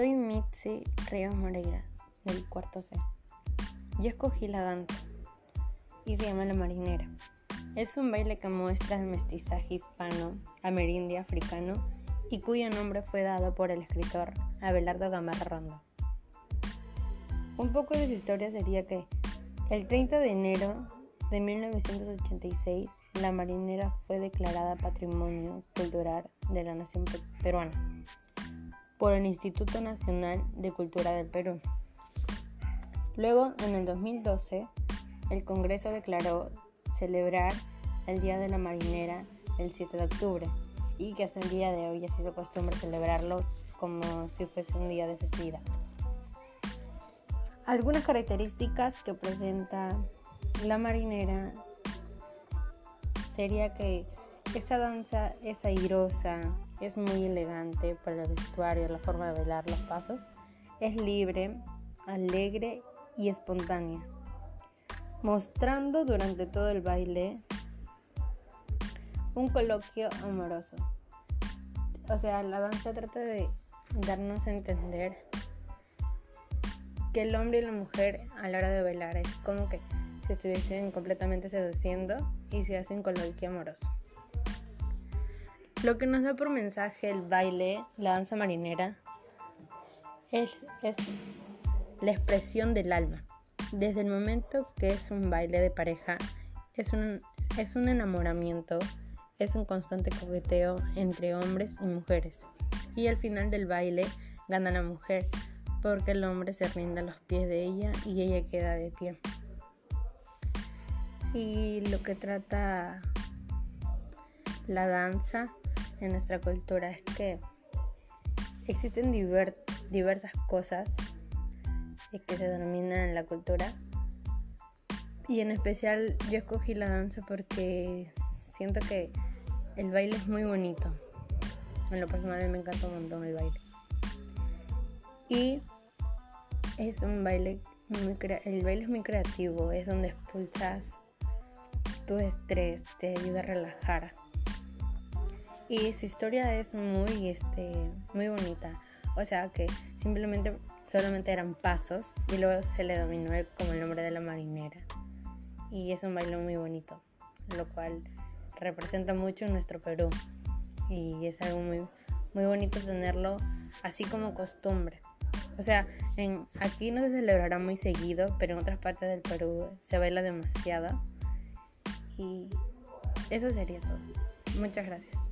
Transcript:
Soy Mitzi Ríos Moreira, del cuarto C. Yo escogí la danza y se llama La Marinera. Es un baile que muestra el mestizaje hispano, amerindio africano y cuyo nombre fue dado por el escritor Abelardo Gamarra Rondo. Un poco de su historia sería que el 30 de enero de 1986 la marinera fue declarada Patrimonio Cultural de la Nación Peruana por el Instituto Nacional de Cultura del Perú. Luego, en el 2012, el Congreso declaró celebrar el Día de la Marinera el 7 de octubre y que hasta el día de hoy ha sido costumbre celebrarlo como si fuese un día de festividad. Algunas características que presenta la marinera sería que esa danza es airosa, es muy elegante para el vestuario, la forma de bailar, los pasos. Es libre, alegre y espontánea, mostrando durante todo el baile un coloquio amoroso. O sea, la danza trata de darnos a entender que el hombre y la mujer a la hora de bailar es como que se estuviesen completamente seduciendo y se hacen coloquio amoroso. Lo que nos da por mensaje el baile, la danza marinera, es, es la expresión del alma. Desde el momento que es un baile de pareja, es un, es un enamoramiento, es un constante coqueteo entre hombres y mujeres. Y al final del baile gana la mujer, porque el hombre se rinde a los pies de ella y ella queda de pie. Y lo que trata la danza en nuestra cultura es que existen diversas cosas que se denominan en la cultura. Y en especial yo escogí la danza porque siento que el baile es muy bonito. En lo personal me encanta un montón el baile. Y es un baile muy el baile es muy creativo, es donde expulsas tu estrés, te ayuda a relajar. Y su historia es muy, este, muy bonita. O sea que simplemente solamente eran pasos y luego se le dominó como el nombre de la marinera. Y es un baile muy bonito, lo cual representa mucho nuestro Perú. Y es algo muy, muy bonito tenerlo así como costumbre. O sea, en, aquí no se celebrará muy seguido, pero en otras partes del Perú se baila demasiado. Y eso sería todo. Muchas gracias.